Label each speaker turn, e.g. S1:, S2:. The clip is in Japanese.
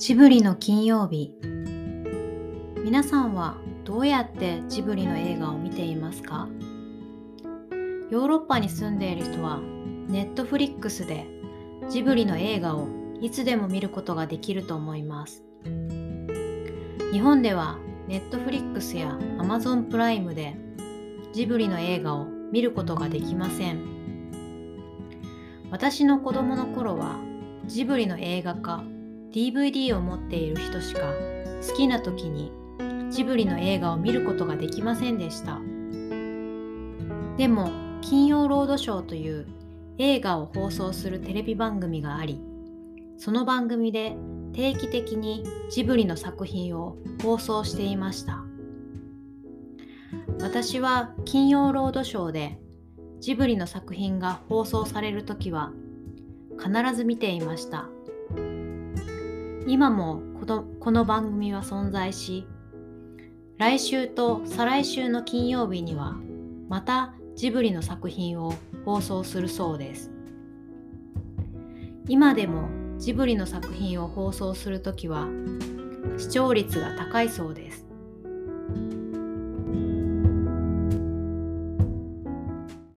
S1: ジブリの金曜日。皆さんはどうやってジブリの映画を見ていますか？ヨーロッパに住んでいる人はネットフリックスでジブリの映画をいつでも見ることができると思います。日本ではネットフリックスやアマゾンプライムでジブリの映画を見ることができません。私の子供の頃はジブリの映画か DVD を持っている人しか好きな時にジブリの映画を見ることができませんでした。でも金曜ロードショーという映画を放送するテレビ番組がありその番組で定期的にジブリの作品を放送していました。私は金曜ロードショーでジブリの作品が放送される時は必ず見ていました。今もこのこの番組は存在し来週と再来週の金曜日にはまたジブリの作品を放送するそうです。今でもジブリの作品を放送するときは視聴率が高いそうです。